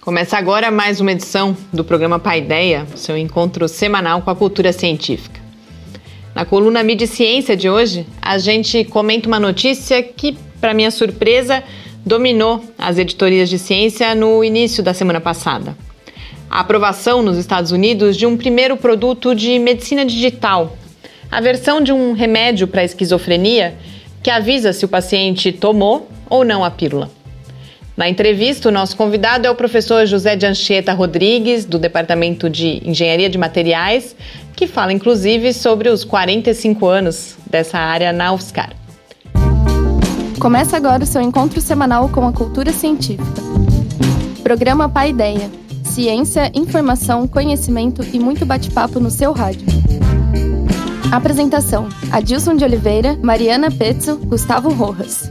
Começa agora mais uma edição do programa Paideia, seu encontro semanal com a cultura científica. Na coluna Mídia Ciência de hoje, a gente comenta uma notícia que, para minha surpresa, dominou as editorias de ciência no início da semana passada. A aprovação nos Estados Unidos de um primeiro produto de medicina digital, a versão de um remédio para esquizofrenia que avisa se o paciente tomou ou não a pílula. Na entrevista, o nosso convidado é o professor José de Anchieta Rodrigues, do Departamento de Engenharia de Materiais, que fala inclusive sobre os 45 anos dessa área na UFSCar. Começa agora o seu encontro semanal com a cultura científica. Programa Pai Ideia. Ciência, informação, conhecimento e muito bate-papo no seu rádio. Apresentação: Adilson de Oliveira, Mariana Pezzo, Gustavo Rojas.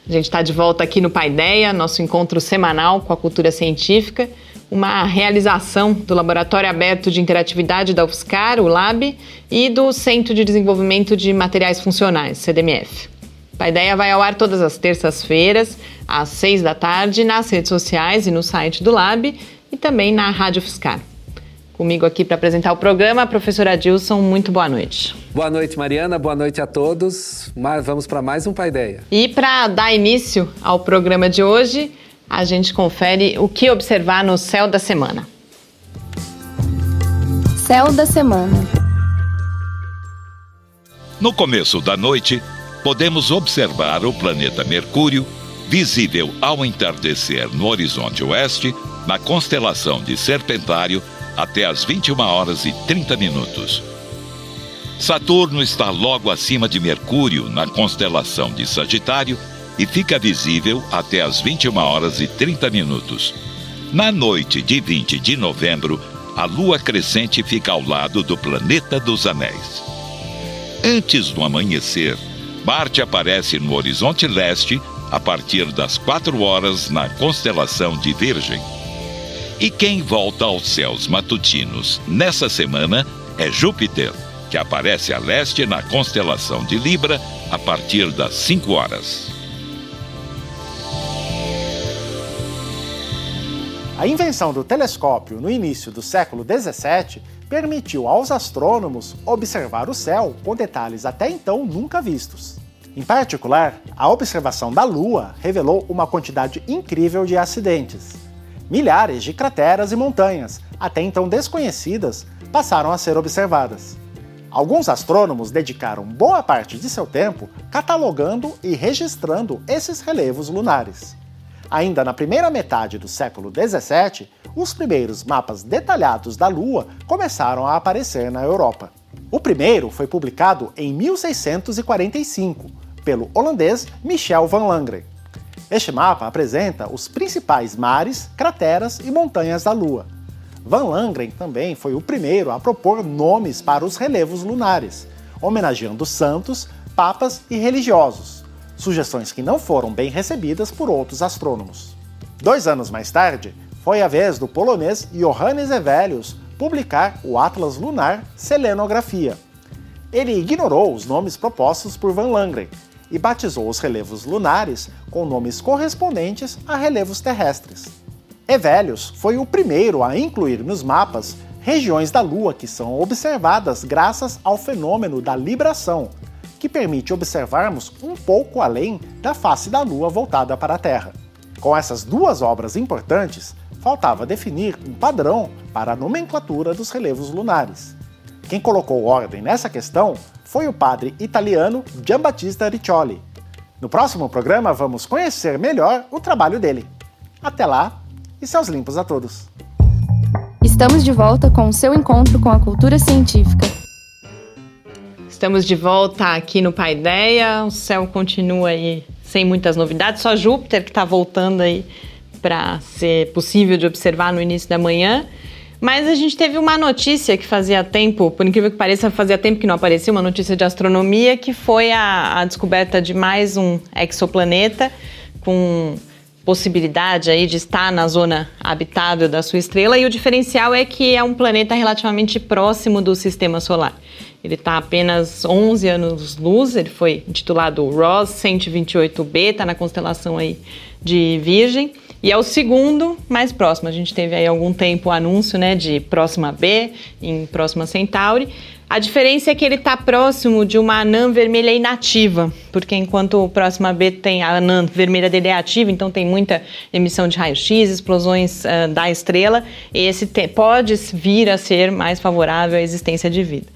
A gente está de volta aqui no Paideia, nosso encontro semanal com a cultura científica, uma realização do Laboratório Aberto de Interatividade da UFSCar, o LAB, e do Centro de Desenvolvimento de Materiais Funcionais, CDMF. O Paideia vai ao ar todas as terças-feiras, às seis da tarde, nas redes sociais e no site do Lab, e também na Rádio UFSCar. Comigo aqui para apresentar o programa, a professora Dilson, muito boa noite. Boa noite, Mariana, boa noite a todos. Mas vamos para mais um Paideia. E para dar início ao programa de hoje, a gente confere o que observar no céu da semana. Céu da semana. No começo da noite, podemos observar o planeta Mercúrio, visível ao entardecer no horizonte oeste, na constelação de Serpentário, até às 21 horas e 30 minutos. Saturno está logo acima de Mercúrio na constelação de Sagitário e fica visível até às 21 horas e 30 minutos. Na noite de 20 de novembro, a lua crescente fica ao lado do planeta dos anéis. Antes do amanhecer, Marte aparece no horizonte leste a partir das 4 horas na constelação de Virgem. E quem volta aos céus matutinos nessa semana é Júpiter, que aparece a leste na constelação de Libra a partir das 5 horas. A invenção do telescópio no início do século 17 permitiu aos astrônomos observar o céu com detalhes até então nunca vistos. Em particular, a observação da Lua revelou uma quantidade incrível de acidentes. Milhares de crateras e montanhas, até então desconhecidas, passaram a ser observadas. Alguns astrônomos dedicaram boa parte de seu tempo catalogando e registrando esses relevos lunares. Ainda na primeira metade do século 17, os primeiros mapas detalhados da Lua começaram a aparecer na Europa. O primeiro foi publicado em 1645 pelo holandês Michel van Langren. Este mapa apresenta os principais mares, crateras e montanhas da Lua. Van Langren também foi o primeiro a propor nomes para os relevos lunares, homenageando santos, papas e religiosos, sugestões que não foram bem recebidas por outros astrônomos. Dois anos mais tarde, foi a vez do polonês Johannes Hevelius publicar o Atlas Lunar Selenografia. Ele ignorou os nomes propostos por Van Langren e batizou os relevos lunares com nomes correspondentes a relevos terrestres. Hevelius foi o primeiro a incluir nos mapas regiões da Lua que são observadas graças ao fenômeno da libração, que permite observarmos um pouco além da face da Lua voltada para a Terra. Com essas duas obras importantes, faltava definir um padrão para a nomenclatura dos relevos lunares. Quem colocou ordem nessa questão foi o padre italiano Giambattista Riccioli. No próximo programa vamos conhecer melhor o trabalho dele. Até lá e seus limpos a todos. Estamos de volta com o seu encontro com a cultura científica. Estamos de volta aqui no Paideia. O céu continua aí sem muitas novidades, só Júpiter que está voltando aí para ser possível de observar no início da manhã. Mas a gente teve uma notícia que fazia tempo, por incrível que pareça, fazia tempo que não aparecia, uma notícia de astronomia, que foi a, a descoberta de mais um exoplaneta com possibilidade aí de estar na zona habitável da sua estrela e o diferencial é que é um planeta relativamente próximo do sistema solar. Ele está apenas 11 anos-luz, ele foi intitulado Ross 128b, está na constelação aí de Virgem. E é o segundo mais próximo. A gente teve aí algum tempo o anúncio né, de Próxima B em Próxima Centauri. A diferença é que ele está próximo de uma anã vermelha inativa, porque enquanto o Próxima B tem a anã vermelha dele é ativa, então tem muita emissão de raio-x, explosões uh, da estrela, esse pode vir a ser mais favorável à existência de vida.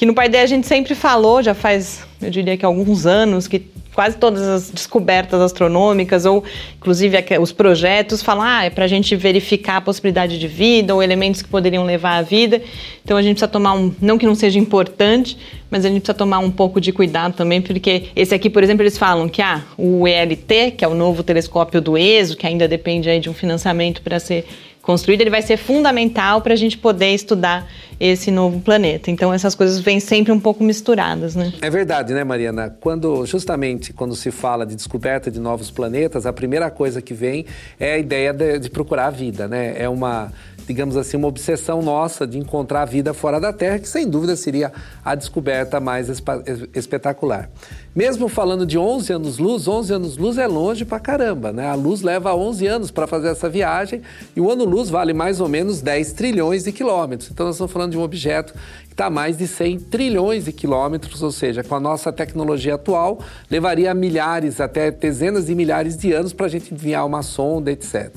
Que no Pai a gente sempre falou, já faz, eu diria que alguns anos, que quase todas as descobertas astronômicas ou inclusive os projetos falam ah, é para a gente verificar a possibilidade de vida ou elementos que poderiam levar à vida. Então a gente precisa tomar um, não que não seja importante, mas a gente precisa tomar um pouco de cuidado também, porque esse aqui, por exemplo, eles falam que ah, o ELT, que é o novo telescópio do ESO, que ainda depende aí de um financiamento para ser construído, ele vai ser fundamental para a gente poder estudar esse novo planeta. Então essas coisas vêm sempre um pouco misturadas, né? É verdade, né, Mariana? Quando justamente quando se fala de descoberta de novos planetas, a primeira coisa que vem é a ideia de, de procurar a vida, né? É uma digamos assim, uma obsessão nossa de encontrar a vida fora da Terra, que sem dúvida seria a descoberta mais espetacular. Mesmo falando de 11 anos-luz, 11 anos-luz é longe pra caramba, né? A luz leva 11 anos para fazer essa viagem e o ano-luz vale mais ou menos 10 trilhões de quilômetros. Então nós estamos falando de um objeto que está mais de 100 trilhões de quilômetros, ou seja, com a nossa tecnologia atual, levaria milhares, até dezenas de milhares de anos para a gente enviar uma sonda, etc.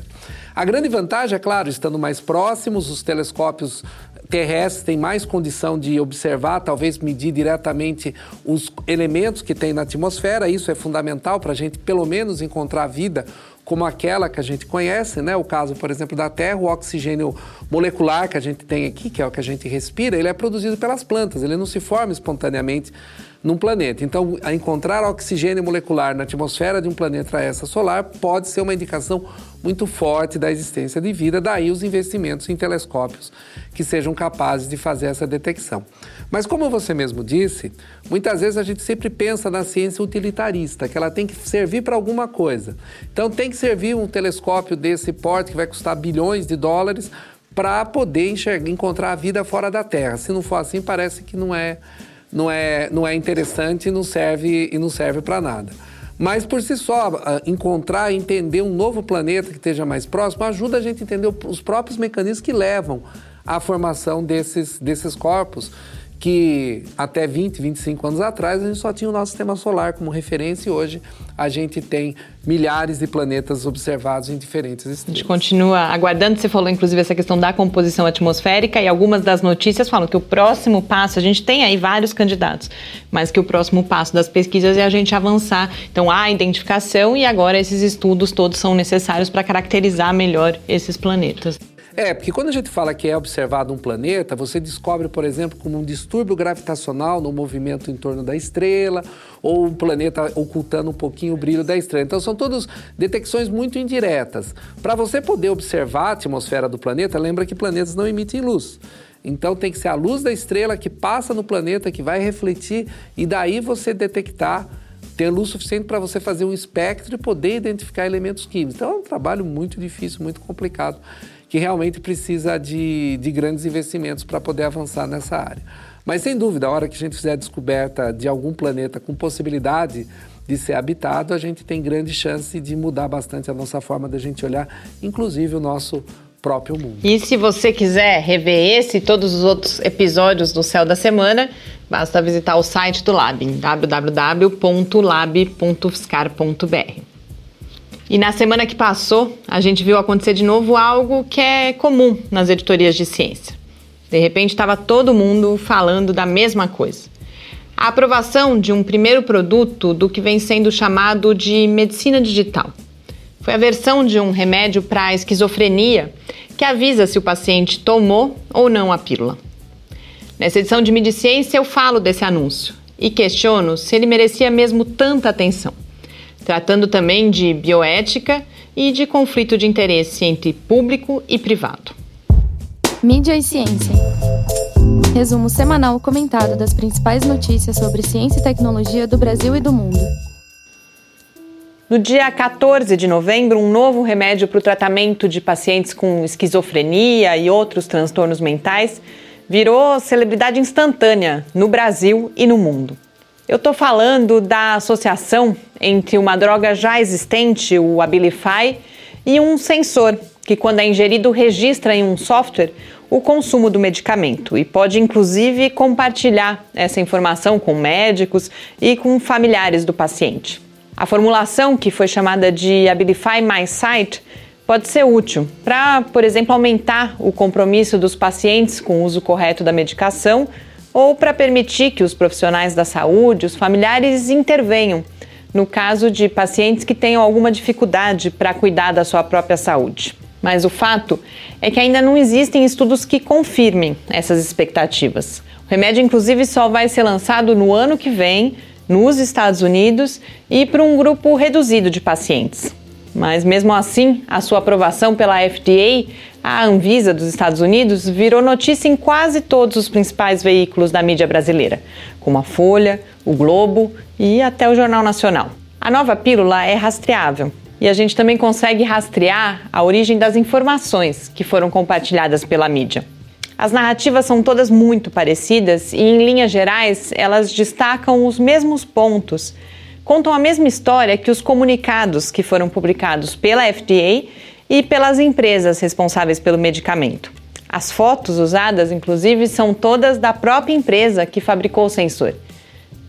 A grande vantagem, é claro, estando mais próximos, os telescópios terrestres têm mais condição de observar, talvez medir diretamente os elementos que tem na atmosfera. Isso é fundamental para a gente, pelo menos, encontrar vida como aquela que a gente conhece, né? O caso, por exemplo, da Terra, o oxigênio molecular que a gente tem aqui, que é o que a gente respira, ele é produzido pelas plantas, ele não se forma espontaneamente num planeta. Então, encontrar oxigênio molecular na atmosfera de um planeta essa solar pode ser uma indicação muito forte da existência de vida, daí os investimentos em telescópios que sejam capazes de fazer essa detecção. Mas como você mesmo disse, muitas vezes a gente sempre pensa na ciência utilitarista, que ela tem que servir para alguma coisa. Então tem que servir um telescópio desse porte que vai custar bilhões de dólares para poder enxergar, encontrar a vida fora da Terra. Se não for assim, parece que não é não é, não é interessante e não serve, e não serve para nada. Mas por si só, encontrar, entender um novo planeta que esteja mais próximo ajuda a gente a entender os próprios mecanismos que levam à formação desses, desses corpos que até 20, 25 anos atrás a gente só tinha o nosso sistema solar como referência e hoje a gente tem milhares de planetas observados em diferentes estrelas. A gente continua aguardando, você falou inclusive essa questão da composição atmosférica e algumas das notícias falam que o próximo passo, a gente tem aí vários candidatos, mas que o próximo passo das pesquisas é a gente avançar. Então há a identificação e agora esses estudos todos são necessários para caracterizar melhor esses planetas. É, porque quando a gente fala que é observado um planeta, você descobre, por exemplo, como um distúrbio gravitacional no movimento em torno da estrela, ou um planeta ocultando um pouquinho o brilho da estrela. Então, são todas detecções muito indiretas. Para você poder observar a atmosfera do planeta, lembra que planetas não emitem luz. Então tem que ser a luz da estrela que passa no planeta, que vai refletir, e daí você detectar, ter luz suficiente para você fazer um espectro e poder identificar elementos químicos. Então é um trabalho muito difícil, muito complicado que realmente precisa de, de grandes investimentos para poder avançar nessa área. Mas sem dúvida, a hora que a gente fizer a descoberta de algum planeta com possibilidade de ser habitado, a gente tem grande chance de mudar bastante a nossa forma de a gente olhar, inclusive o nosso próprio mundo. E se você quiser rever esse e todos os outros episódios do Céu da Semana, basta visitar o site do Lab, www.lab.fiscar.br. E na semana que passou, a gente viu acontecer de novo algo que é comum nas editorias de ciência. De repente, estava todo mundo falando da mesma coisa. A aprovação de um primeiro produto do que vem sendo chamado de medicina digital. Foi a versão de um remédio para esquizofrenia que avisa se o paciente tomou ou não a pílula. Nessa edição de Mediciência eu falo desse anúncio e questiono se ele merecia mesmo tanta atenção tratando também de bioética e de conflito de interesse entre público e privado. Mídia e ciência. Resumo semanal comentado das principais notícias sobre ciência e tecnologia do Brasil e do mundo. No dia 14 de novembro, um novo remédio para o tratamento de pacientes com esquizofrenia e outros transtornos mentais virou celebridade instantânea no Brasil e no mundo. Eu estou falando da associação entre uma droga já existente, o Abilify, e um sensor que, quando é ingerido, registra em um software o consumo do medicamento e pode, inclusive, compartilhar essa informação com médicos e com familiares do paciente. A formulação, que foi chamada de Abilify My Sight, pode ser útil para, por exemplo, aumentar o compromisso dos pacientes com o uso correto da medicação ou para permitir que os profissionais da saúde, os familiares intervenham no caso de pacientes que tenham alguma dificuldade para cuidar da sua própria saúde. Mas o fato é que ainda não existem estudos que confirmem essas expectativas. O remédio, inclusive, só vai ser lançado no ano que vem nos Estados Unidos e para um grupo reduzido de pacientes. Mas mesmo assim, a sua aprovação pela FDA, a Anvisa dos Estados Unidos, virou notícia em quase todos os principais veículos da mídia brasileira, como a Folha, o Globo e até o Jornal Nacional. A nova pílula é rastreável e a gente também consegue rastrear a origem das informações que foram compartilhadas pela mídia. As narrativas são todas muito parecidas e, em linhas gerais, elas destacam os mesmos pontos contam a mesma história que os comunicados que foram publicados pela FDA e pelas empresas responsáveis pelo medicamento. As fotos usadas, inclusive, são todas da própria empresa que fabricou o sensor.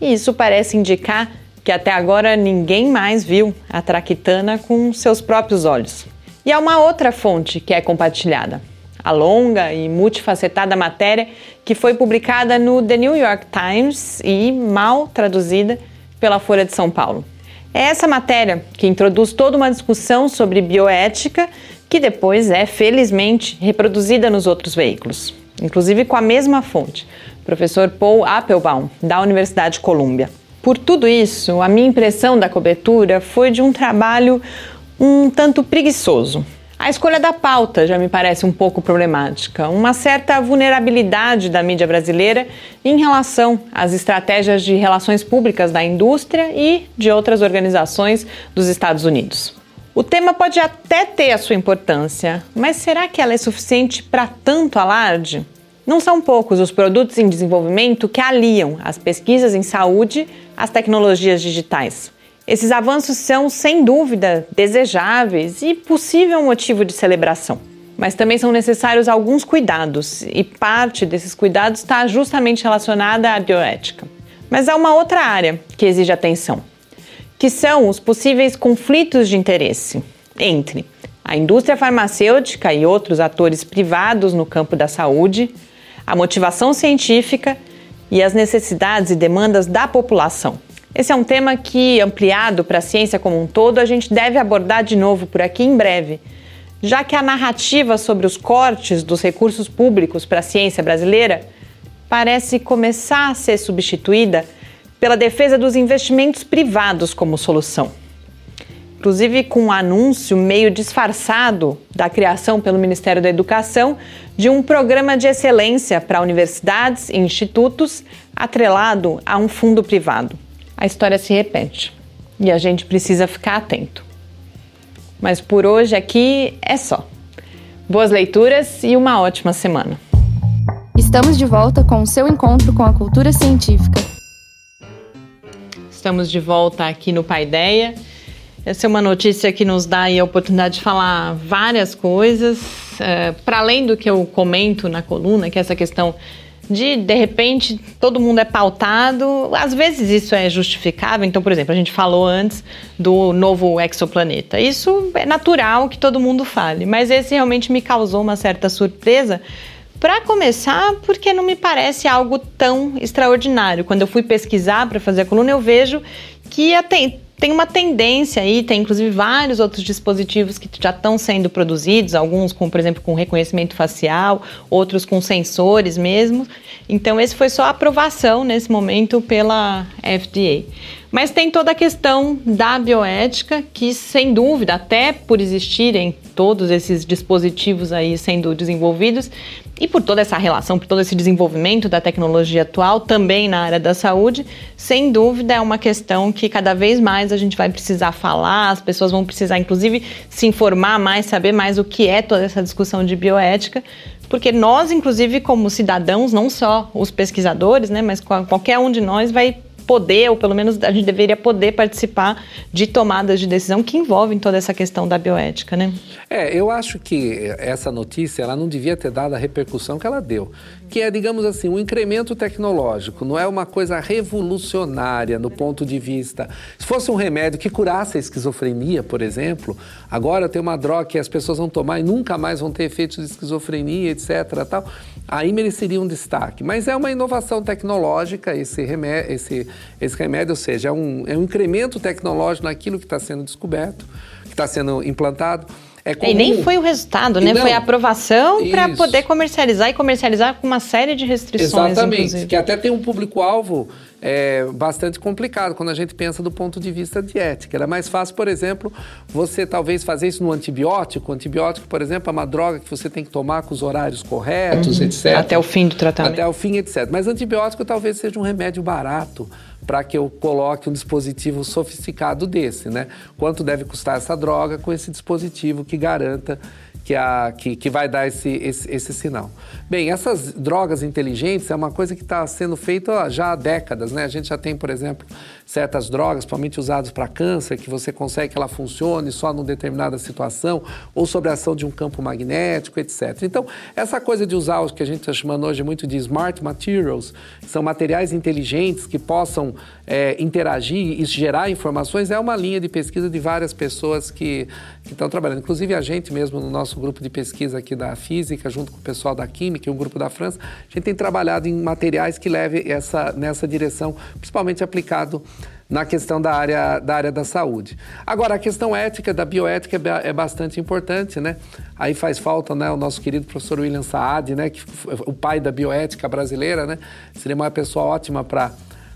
E isso parece indicar que até agora ninguém mais viu a traquitana com seus próprios olhos. E há uma outra fonte que é compartilhada, a longa e multifacetada matéria que foi publicada no The New York Times e mal traduzida pela Folha de São Paulo. É essa matéria que introduz toda uma discussão sobre bioética que depois é, felizmente, reproduzida nos outros veículos, inclusive com a mesma fonte, professor Paul Applebaum, da Universidade de Colômbia. Por tudo isso, a minha impressão da cobertura foi de um trabalho um tanto preguiçoso, a escolha da pauta já me parece um pouco problemática, uma certa vulnerabilidade da mídia brasileira em relação às estratégias de relações públicas da indústria e de outras organizações dos Estados Unidos. O tema pode até ter a sua importância, mas será que ela é suficiente para tanto alarde? Não são poucos os produtos em desenvolvimento que aliam as pesquisas em saúde às tecnologias digitais. Esses avanços são, sem dúvida, desejáveis e possível motivo de celebração. Mas também são necessários alguns cuidados, e parte desses cuidados está justamente relacionada à bioética. Mas há uma outra área que exige atenção, que são os possíveis conflitos de interesse entre a indústria farmacêutica e outros atores privados no campo da saúde, a motivação científica e as necessidades e demandas da população. Esse é um tema que, ampliado para a ciência como um todo, a gente deve abordar de novo por aqui em breve, já que a narrativa sobre os cortes dos recursos públicos para a ciência brasileira parece começar a ser substituída pela defesa dos investimentos privados como solução. Inclusive com um anúncio meio disfarçado da criação pelo Ministério da Educação de um programa de excelência para universidades e institutos atrelado a um fundo privado a história se repete e a gente precisa ficar atento. Mas por hoje aqui é só. Boas leituras e uma ótima semana. Estamos de volta com o seu encontro com a cultura científica. Estamos de volta aqui no Paideia. Essa é uma notícia que nos dá a oportunidade de falar várias coisas, é, para além do que eu comento na coluna, que é essa questão de de repente todo mundo é pautado. Às vezes isso é justificável. Então, por exemplo, a gente falou antes do novo exoplaneta. Isso é natural que todo mundo fale, mas esse realmente me causou uma certa surpresa. Para começar, porque não me parece algo tão extraordinário. Quando eu fui pesquisar para fazer a coluna, eu vejo que tem, tem uma tendência aí, tem inclusive vários outros dispositivos que já estão sendo produzidos, alguns com, por exemplo, com reconhecimento facial, outros com sensores mesmo. Então, esse foi só a aprovação nesse momento pela FDA. Mas tem toda a questão da bioética, que sem dúvida, até por existirem todos esses dispositivos aí sendo desenvolvidos, e por toda essa relação, por todo esse desenvolvimento da tecnologia atual, também na área da saúde, sem dúvida é uma questão que cada vez mais a gente vai precisar falar, as pessoas vão precisar, inclusive, se informar mais, saber mais o que é toda essa discussão de bioética, porque nós, inclusive, como cidadãos, não só os pesquisadores, né, mas qualquer um de nós vai poder, ou pelo menos a gente deveria poder participar de tomadas de decisão que envolvem toda essa questão da bioética, né? É, eu acho que essa notícia ela não devia ter dado a repercussão que ela deu que é, digamos assim, um incremento tecnológico, não é uma coisa revolucionária no ponto de vista. Se fosse um remédio que curasse a esquizofrenia, por exemplo, agora tem uma droga que as pessoas vão tomar e nunca mais vão ter efeitos de esquizofrenia, etc. Tal, aí mereceria um destaque. Mas é uma inovação tecnológica esse remédio, esse, esse remédio ou seja, é um, é um incremento tecnológico naquilo que está sendo descoberto, que está sendo implantado. É comum... E nem foi o resultado, né? Não, foi a aprovação para poder comercializar e comercializar com uma série de restrições. Exatamente, inclusive. que até tem um público-alvo é, bastante complicado quando a gente pensa do ponto de vista de ética. Era mais fácil, por exemplo, você talvez fazer isso no antibiótico. O antibiótico, por exemplo, é uma droga que você tem que tomar com os horários corretos, uhum. etc. Até o fim do tratamento. Até o fim, etc. Mas antibiótico talvez seja um remédio barato para que eu coloque um dispositivo sofisticado desse, né? Quanto deve custar essa droga com esse dispositivo que garanta que, a, que, que vai dar esse, esse, esse, sinal. Bem, essas drogas inteligentes é uma coisa que está sendo feita já há décadas, né? A gente já tem, por exemplo, certas drogas, principalmente usadas para câncer, que você consegue que ela funcione só numa determinada situação, ou sobre a ação de um campo magnético, etc. Então, essa coisa de usar o que a gente está chamando hoje muito de smart materials, são materiais inteligentes que possam é, interagir e gerar informações, é uma linha de pesquisa de várias pessoas que, que estão trabalhando. Inclusive, a gente mesmo, no nosso grupo de pesquisa aqui da física, junto com o pessoal da química e um grupo da França, a gente tem trabalhado em materiais que levem essa, nessa direção, principalmente aplicado na questão da área, da área da saúde. Agora, a questão ética, da bioética, é, é bastante importante, né? Aí faz falta né, o nosso querido professor William Saad, né, que, o pai da bioética brasileira, né? Seria uma pessoa ótima para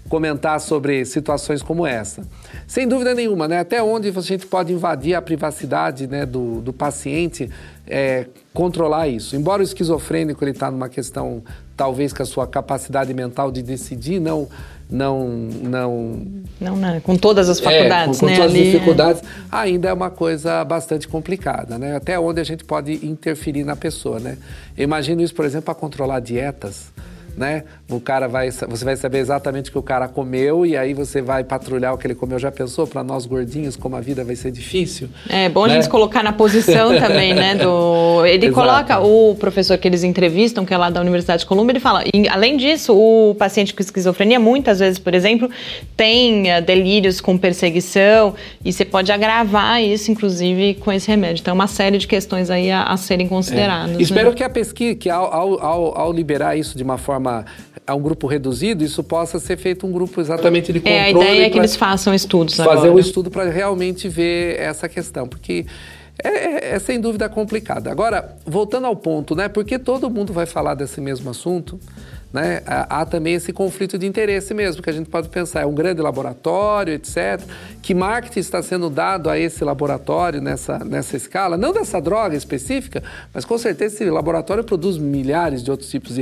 comentar sobre situações como essa. Sem dúvida nenhuma, né? Até onde a gente pode invadir a privacidade né, do, do paciente, é, controlar isso. Embora o esquizofrênico ele está numa questão, talvez, com a sua capacidade mental de decidir não não não não, não com todas as faculdades, é, com, com né? todas as dificuldades, é. ainda é uma coisa bastante complicada, né? Até onde a gente pode interferir na pessoa, né? Eu imagino isso, por exemplo, para controlar dietas né? O cara vai, você vai saber exatamente o que o cara comeu e aí você vai patrulhar o que ele comeu. Já pensou para nós gordinhos como a vida vai ser difícil? É bom né? a gente colocar na posição também, né? Do ele Exato. coloca o professor que eles entrevistam, que é lá da Universidade de Colômbia, ele fala. E, além disso, o paciente com esquizofrenia muitas vezes, por exemplo, tem uh, delírios com perseguição e você pode agravar isso, inclusive, com esse remédio. Então, é uma série de questões aí a, a serem consideradas. É. Espero né? que a pesquisa, que ao, ao, ao liberar isso de uma forma uma, a um grupo reduzido, isso possa ser feito um grupo exatamente de controle. É, a ideia é que eles façam estudos Fazer agora. um estudo para realmente ver essa questão, porque é, é, é, sem dúvida complicado. Agora, voltando ao ponto, né? Porque todo mundo vai falar desse mesmo assunto, né? Há, também esse conflito de interesse mesmo, que a gente pode pensar, é um grande laboratório, etc. Que marketing está sendo dado a esse laboratório nessa, nessa escala? Não dessa droga específica, mas com certeza esse laboratório produz milhares de outros tipos de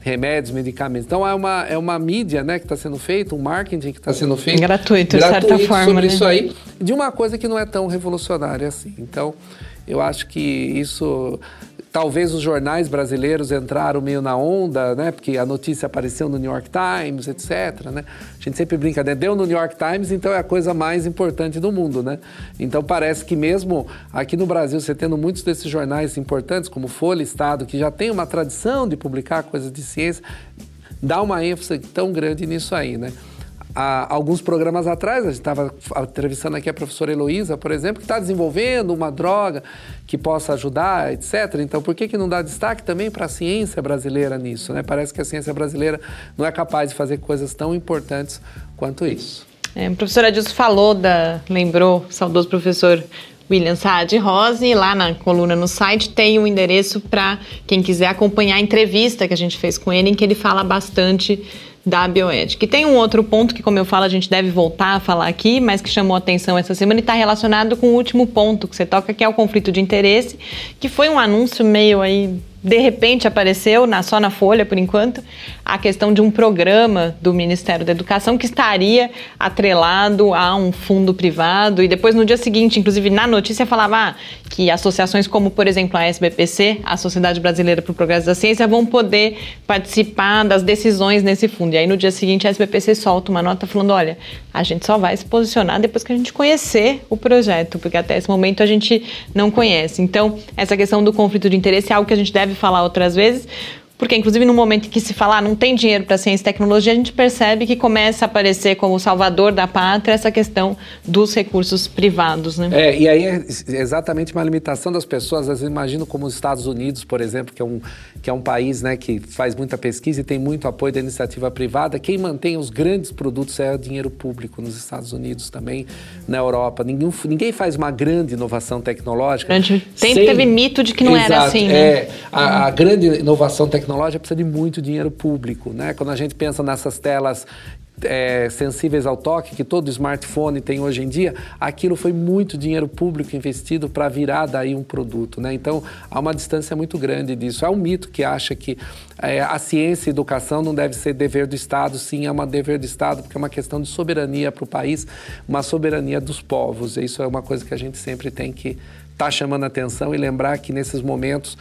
remédios, medicamentos. Então é uma, é uma mídia né, que está sendo feita, um marketing que está sendo feito. Gratuito, de certa forma. Sobre né? isso aí, de uma coisa que não é tão revolucionária assim. Então, eu acho que isso Talvez os jornais brasileiros entraram meio na onda, né? Porque a notícia apareceu no New York Times, etc. Né? A gente sempre brinca, né? Deu no New York Times, então é a coisa mais importante do mundo, né? Então parece que mesmo aqui no Brasil, você tendo muitos desses jornais importantes, como Folha, Estado, que já tem uma tradição de publicar coisas de ciência, dá uma ênfase tão grande nisso aí, né? Há alguns programas atrás, a gente estava entrevistando aqui a professora Heloísa, por exemplo, que está desenvolvendo uma droga que possa ajudar, etc. Então, por que, que não dá destaque também para a ciência brasileira nisso? Né? Parece que a ciência brasileira não é capaz de fazer coisas tão importantes quanto isso. É, a professora Adilson falou da, lembrou, saudoso professor William Saad Rose, lá na coluna no site tem o um endereço para quem quiser acompanhar a entrevista que a gente fez com ele, em que ele fala bastante da bioética. E tem um outro ponto que, como eu falo, a gente deve voltar a falar aqui, mas que chamou atenção essa semana e está relacionado com o último ponto que você toca, que é o conflito de interesse, que foi um anúncio meio aí de repente apareceu na, só na Folha, por enquanto, a questão de um programa do Ministério da Educação que estaria atrelado a um fundo privado. E depois, no dia seguinte, inclusive na notícia, falava ah, que associações como, por exemplo, a SBPC, a Sociedade Brasileira para o Progresso da Ciência, vão poder participar das decisões nesse fundo. E aí, no dia seguinte, a SBPC solta uma nota falando: olha, a gente só vai se posicionar depois que a gente conhecer o projeto, porque até esse momento a gente não conhece. Então, essa questão do conflito de interesse é algo que a gente deve falar outras vezes, porque, inclusive, no momento em que se fala ah, não tem dinheiro para ciência e tecnologia, a gente percebe que começa a aparecer como salvador da pátria essa questão dos recursos privados. Né? É, e aí é exatamente uma limitação das pessoas. Às vezes, imagino como os Estados Unidos, por exemplo, que é um, que é um país né, que faz muita pesquisa e tem muito apoio da iniciativa privada. Quem mantém os grandes produtos é o dinheiro público nos Estados Unidos também, na Europa. Ninguém, ninguém faz uma grande inovação tecnológica. Durante tempo sem... teve mito de que não Exato, era assim. Né? É, a, a grande inovação tecnológica tecnológica precisa de muito dinheiro público. Né? Quando a gente pensa nessas telas é, sensíveis ao toque que todo smartphone tem hoje em dia, aquilo foi muito dinheiro público investido para virar daí um produto. Né? Então, há uma distância muito grande disso. É um mito que acha que é, a ciência e educação não deve ser dever do Estado. Sim, é uma dever do Estado, porque é uma questão de soberania para o país, uma soberania dos povos. Isso é uma coisa que a gente sempre tem que estar tá chamando atenção e lembrar que nesses momentos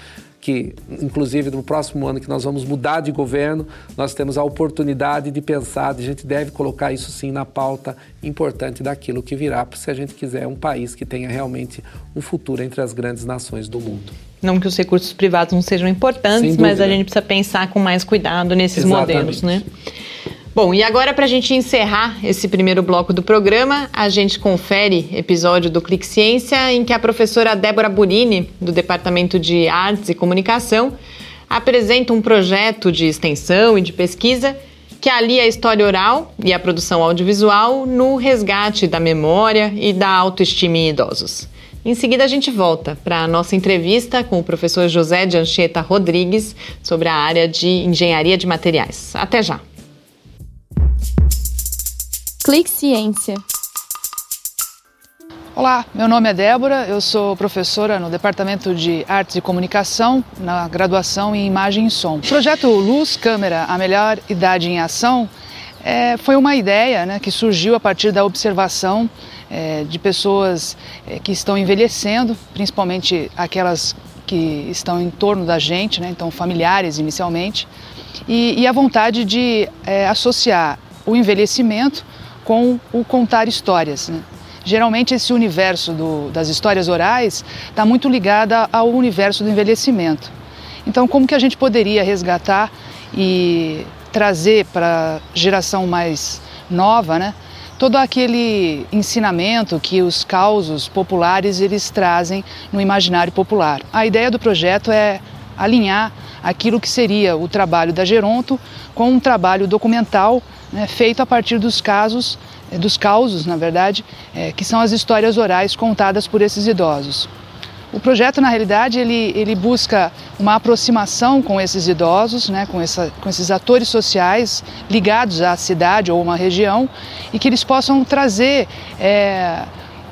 que, inclusive, no próximo ano que nós vamos mudar de governo, nós temos a oportunidade de pensar, a gente deve colocar isso sim na pauta importante daquilo que virá, se a gente quiser um país que tenha realmente um futuro entre as grandes nações do mundo. Não que os recursos privados não sejam importantes, mas a gente precisa pensar com mais cuidado nesses Exatamente. modelos, né? Bom, e agora para a gente encerrar esse primeiro bloco do programa, a gente confere episódio do Clique Ciência em que a professora Débora Burini, do Departamento de Artes e Comunicação, apresenta um projeto de extensão e de pesquisa que alia a história oral e a produção audiovisual no resgate da memória e da autoestima em idosos. Em seguida, a gente volta para a nossa entrevista com o professor José de Anchieta Rodrigues sobre a área de engenharia de materiais. Até já! Clique Ciência. Olá, meu nome é Débora, eu sou professora no Departamento de Artes e Comunicação, na graduação em Imagem e Som. O projeto Luz Câmera, a melhor idade em ação, é, foi uma ideia né, que surgiu a partir da observação é, de pessoas é, que estão envelhecendo, principalmente aquelas que estão em torno da gente, né, então familiares inicialmente, e, e a vontade de é, associar o envelhecimento com o contar histórias. Né? Geralmente esse universo do, das histórias orais está muito ligado ao universo do envelhecimento. Então, como que a gente poderia resgatar e trazer para a geração mais nova, né, todo aquele ensinamento que os causos populares eles trazem no imaginário popular. A ideia do projeto é alinhar aquilo que seria o trabalho da Geronto com um trabalho documental né, feito a partir dos casos, eh, dos causos, na verdade, é, que são as histórias orais contadas por esses idosos. O projeto, na realidade, ele, ele busca uma aproximação com esses idosos, né, com, essa, com esses atores sociais ligados à cidade ou uma região e que eles possam trazer é,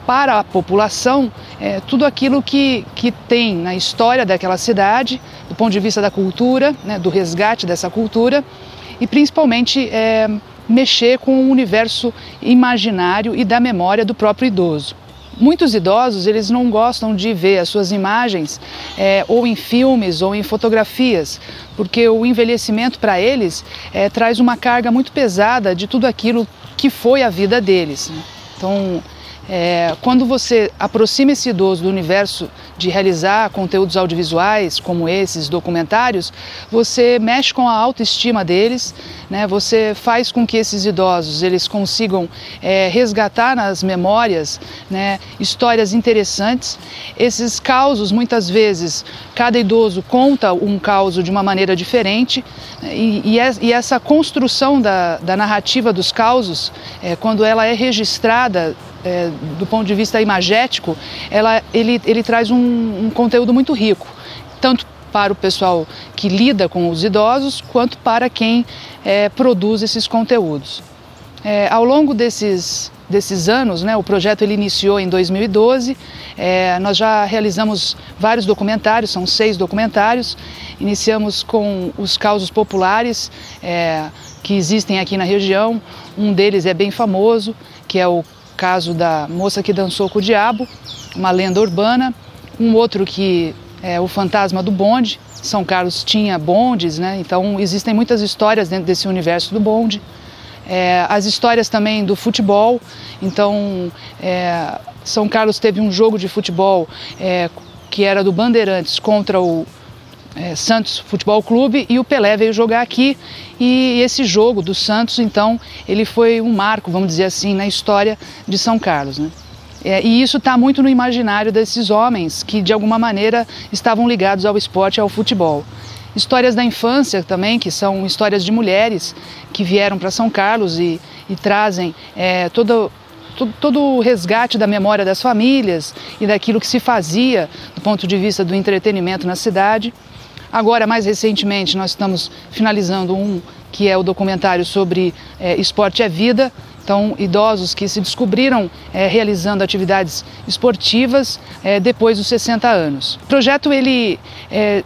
para a população é, tudo aquilo que, que tem na história daquela cidade, do ponto de vista da cultura, né, do resgate dessa cultura e principalmente é, mexer com o universo imaginário e da memória do próprio idoso. Muitos idosos eles não gostam de ver as suas imagens é, ou em filmes ou em fotografias, porque o envelhecimento para eles é, traz uma carga muito pesada de tudo aquilo que foi a vida deles. Né? Então é, quando você aproxima esse idoso do universo de realizar conteúdos audiovisuais como esses documentários, você mexe com a autoestima deles, né? Você faz com que esses idosos eles consigam é, resgatar nas memórias né, histórias interessantes. Esses causos muitas vezes cada idoso conta um caos de uma maneira diferente né? e, e, e essa construção da, da narrativa dos causos, é, quando ela é registrada é, do ponto de vista imagético, ela, ele, ele traz um, um conteúdo muito rico, tanto para o pessoal que lida com os idosos, quanto para quem é, produz esses conteúdos. É, ao longo desses, desses anos, né, o projeto ele iniciou em 2012, é, nós já realizamos vários documentários, são seis documentários. Iniciamos com os causos populares é, que existem aqui na região. Um deles é bem famoso, que é o caso da moça que dançou com o diabo, uma lenda urbana. Um outro que é o fantasma do bonde. São Carlos tinha bondes, né? então existem muitas histórias dentro desse universo do bonde. É, as histórias também do futebol. Então, é, São Carlos teve um jogo de futebol é, que era do Bandeirantes contra o é, Santos Futebol Clube e o Pelé veio jogar aqui. E esse jogo do Santos, então, ele foi um marco, vamos dizer assim, na história de São Carlos. Né? É, e isso está muito no imaginário desses homens que, de alguma maneira, estavam ligados ao esporte e ao futebol. Histórias da infância também, que são histórias de mulheres que vieram para São Carlos e, e trazem é, todo, todo, todo o resgate da memória das famílias e daquilo que se fazia do ponto de vista do entretenimento na cidade. Agora, mais recentemente, nós estamos finalizando um que é o documentário sobre é, esporte é vida. Então, idosos que se descobriram é, realizando atividades esportivas é, depois dos 60 anos. O projeto ele é,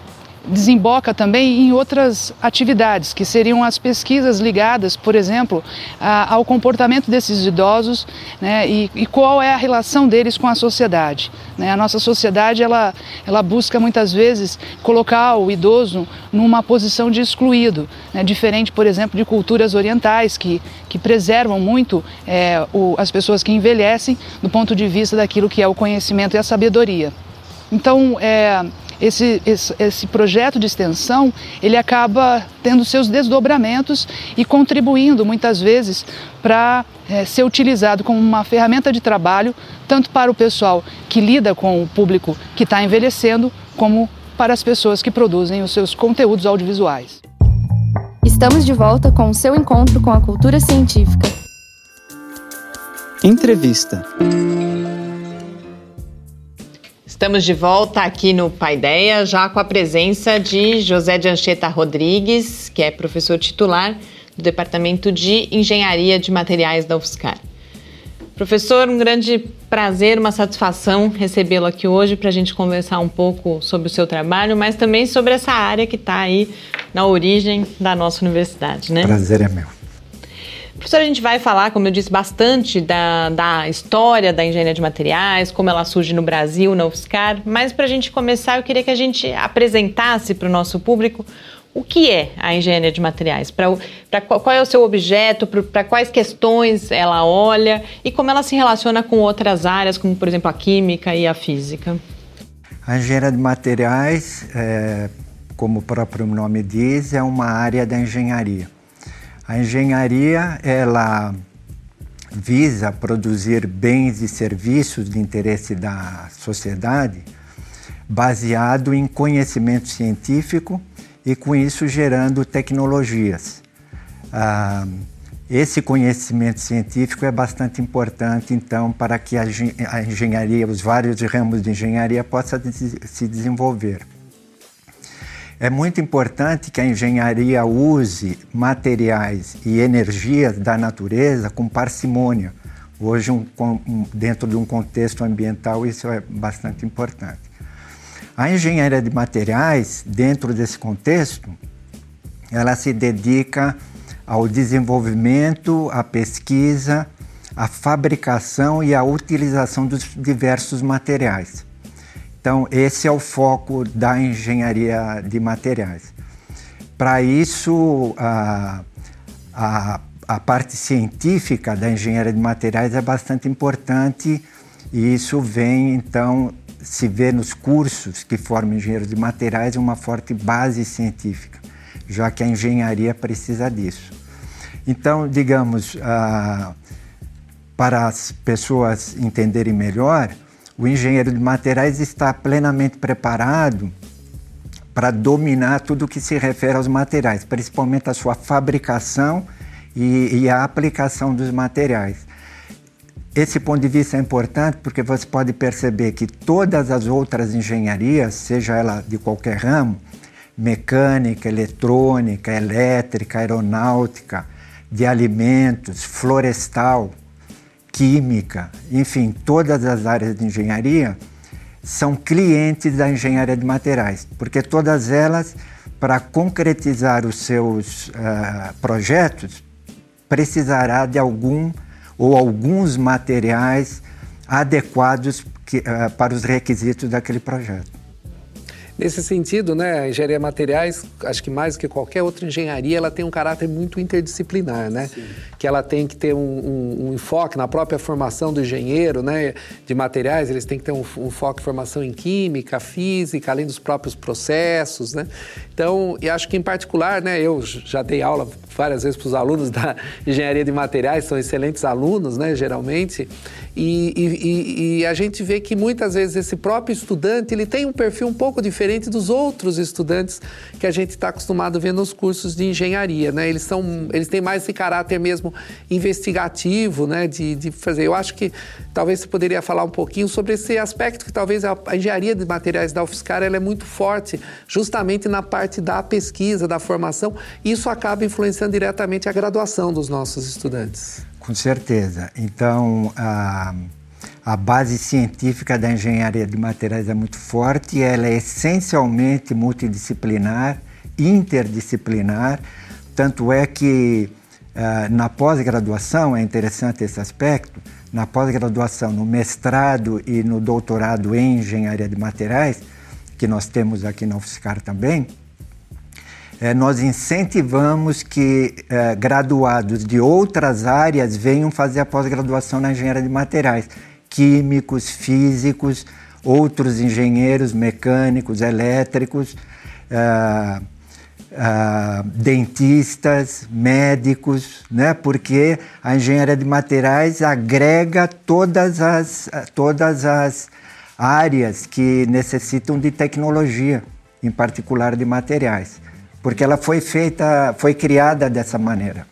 desemboca também em outras atividades, que seriam as pesquisas ligadas, por exemplo, a, ao comportamento desses idosos né, e, e, qual é a relação deles com a sociedade. Né? A nossa sociedade ela, ela busca muitas vezes colocar o idoso numa posição de excluído, né? diferente, por exemplo, de culturas orientais que, que preservam muito é, o, as pessoas que envelhecem do ponto de vista daquilo que é o conhecimento e a sabedoria. Então, é, esse, esse, esse, projeto de extensão ele acaba tendo seus desdobramentos e contribuindo muitas vezes para é, ser utilizado como uma ferramenta de trabalho tanto para o pessoal que lida com o público que está envelhecendo como para as pessoas que produzem os seus conteúdos audiovisuais. Estamos de volta com o seu encontro com a cultura científica. Entrevista. Estamos de volta aqui no Paideia, já com a presença de José de Anchieta Rodrigues, que é professor titular do Departamento de Engenharia de Materiais da UFSCar. Professor, um grande prazer, uma satisfação recebê-lo aqui hoje para a gente conversar um pouco sobre o seu trabalho, mas também sobre essa área que está aí na origem da nossa universidade, né? Prazer é meu. Professor, a gente vai falar, como eu disse, bastante da, da história da engenharia de materiais, como ela surge no Brasil, na UFSCar, mas para a gente começar, eu queria que a gente apresentasse para o nosso público o que é a engenharia de materiais, pra qual é o seu objeto, para quais questões ela olha e como ela se relaciona com outras áreas, como por exemplo a química e a física. A engenharia de materiais, é, como o próprio nome diz, é uma área da engenharia. A engenharia, ela visa produzir bens e serviços de interesse da sociedade baseado em conhecimento científico e com isso gerando tecnologias. Ah, esse conhecimento científico é bastante importante, então, para que a, engenharia, os vários ramos de engenharia possam se desenvolver. É muito importante que a engenharia use materiais e energias da natureza com parcimônia. Hoje, um, um, dentro de um contexto ambiental, isso é bastante importante. A engenharia de materiais, dentro desse contexto, ela se dedica ao desenvolvimento, à pesquisa, à fabricação e à utilização dos diversos materiais. Então, esse é o foco da engenharia de materiais. Para isso, a, a, a parte científica da engenharia de materiais é bastante importante e isso vem, então, se vê nos cursos que formam engenheiros de materiais uma forte base científica, já que a engenharia precisa disso. Então, digamos, para as pessoas entenderem melhor, o engenheiro de materiais está plenamente preparado para dominar tudo que se refere aos materiais, principalmente a sua fabricação e, e a aplicação dos materiais. Esse ponto de vista é importante porque você pode perceber que todas as outras engenharias, seja ela de qualquer ramo, mecânica, eletrônica, elétrica, aeronáutica, de alimentos, florestal, química, enfim, todas as áreas de engenharia são clientes da engenharia de materiais, porque todas elas, para concretizar os seus uh, projetos, precisará de algum ou alguns materiais adequados que, uh, para os requisitos daquele projeto. Nesse sentido, né, a engenharia materiais, acho que mais que qualquer outra engenharia, ela tem um caráter muito interdisciplinar, né? Sim. Que ela tem que ter um, um, um, enfoque na própria formação do engenheiro, né, de materiais, eles têm que ter um, um foco em formação em química, física, além dos próprios processos, né? Então, e acho que em particular, né, eu já dei aula várias vezes para os alunos da engenharia de materiais, são excelentes alunos, né, geralmente, e, e, e, a gente vê que muitas vezes esse próprio estudante ele tem um perfil um pouco diferente dos outros estudantes que a gente está acostumado a ver nos cursos de engenharia, né? Eles são, eles têm mais esse caráter mesmo investigativo, né? De, de fazer. Eu acho que talvez você poderia falar um pouquinho sobre esse aspecto que talvez a, a engenharia de materiais da UFSCar ela é muito forte, justamente na parte da pesquisa, da formação. Isso acaba influenciando diretamente a graduação dos nossos estudantes. Com certeza. Então, a, a base científica da engenharia de materiais é muito forte, ela é essencialmente multidisciplinar, interdisciplinar, tanto é que uh, na pós-graduação, é interessante esse aspecto, na pós-graduação, no mestrado e no doutorado em engenharia de materiais, que nós temos aqui na UFSCar também, é, nós incentivamos que é, graduados de outras áreas venham fazer a pós-graduação na engenharia de materiais, químicos, físicos, outros engenheiros mecânicos, elétricos, é, é dentistas, médicos, né? porque a engenharia de materiais agrega todas as, todas as áreas que necessitam de tecnologia, em particular de materiais porque ela foi feita, foi criada dessa maneira.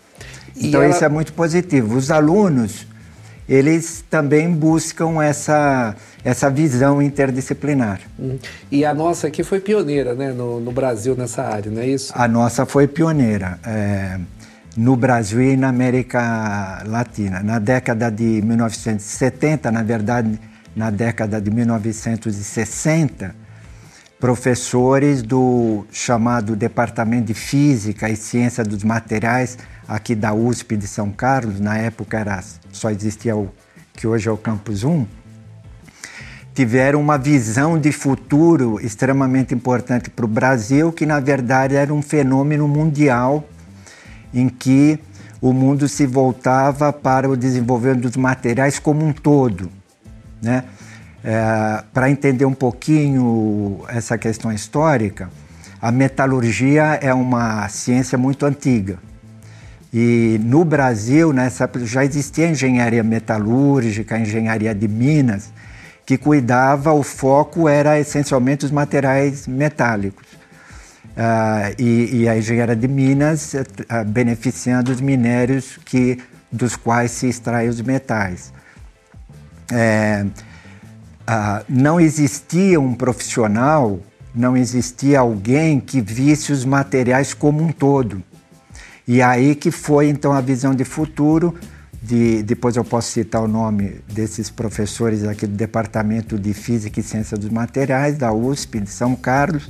Então ela... isso é muito positivo. Os alunos, eles também buscam essa, essa visão interdisciplinar. Uhum. E a nossa aqui foi pioneira né, no, no, Brasil nessa área, não é isso? A nossa foi pioneira. É, no Brasil e na América Latina. Na década de 1970, na verdade, na década de 1960, professores do chamado Departamento de Física e Ciência dos Materiais aqui da USP de São Carlos, na época era, só existia o que hoje é o Campus 1, tiveram uma visão de futuro extremamente importante para o Brasil, que na verdade era um fenômeno mundial em que o mundo se voltava para o desenvolvimento dos materiais como um todo, né? É, Para entender um pouquinho essa questão histórica, a metalurgia é uma ciência muito antiga. E no Brasil, nessa já existia engenharia metalúrgica, engenharia de minas, que cuidava, o foco era essencialmente os materiais metálicos. Uh, e, e, a engenharia de minas uh, beneficiando os minérios que, dos quais se extraem os metais. É, ah, não existia um profissional, não existia alguém que visse os materiais como um todo. E aí que foi então a visão de futuro, de, depois eu posso citar o nome desses professores aqui do Departamento de Física e Ciência dos Materiais, da USP de São Carlos,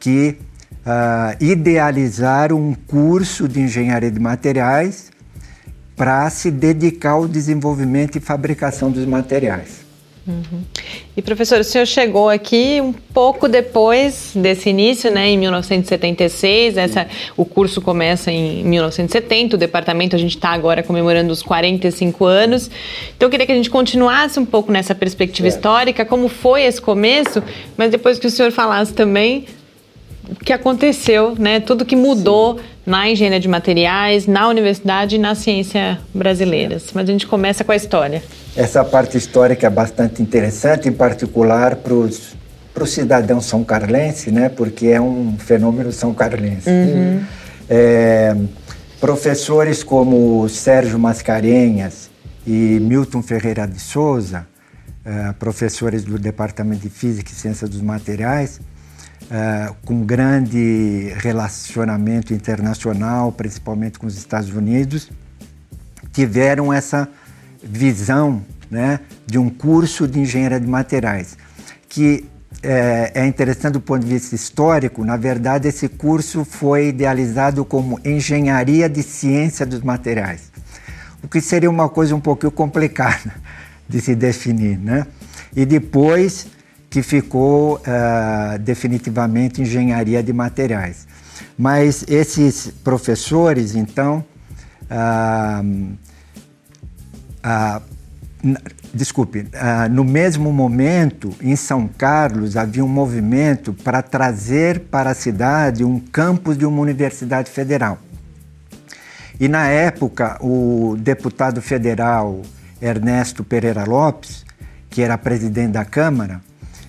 que uh, idealizaram um curso de engenharia de materiais para se dedicar ao desenvolvimento e fabricação dos materiais. Uhum. E professor, o senhor chegou aqui um pouco depois desse início, né, em 1976. Essa, o curso começa em 1970. O departamento a gente está agora comemorando os 45 anos. Então eu queria que a gente continuasse um pouco nessa perspectiva histórica, como foi esse começo, mas depois que o senhor falasse também que aconteceu, né, tudo que mudou Sim. na engenharia de materiais, na universidade e na ciência brasileiras. Mas a gente começa com a história. Essa parte histórica é bastante interessante, em particular para os para o cidadão são carlense, né? Porque é um fenômeno são carlense. Uhum. É, professores como Sérgio Mascarenhas e Milton Ferreira de Souza, é, professores do Departamento de Física e Ciência dos Materiais, uh, com grande relacionamento internacional, principalmente com os Estados Unidos, tiveram essa visão né, de um curso de engenharia de materiais, que é, é, interessante do ponto de vista histórico. Na verdade, esse curso foi idealizado como Engenharia de Ciência dos Materiais, o que seria uma coisa um pouquinho complicada de se definir, né? E depois que ficou uh, definitivamente Engenharia de Materiais. Mas esses professores, então, uh, uh, desculpe, no mesmo momento, em São Carlos, havia um movimento para trazer para a cidade um campus de uma universidade federal. E na época, o deputado federal Ernesto Pereira Lopes, que era presidente da Câmara,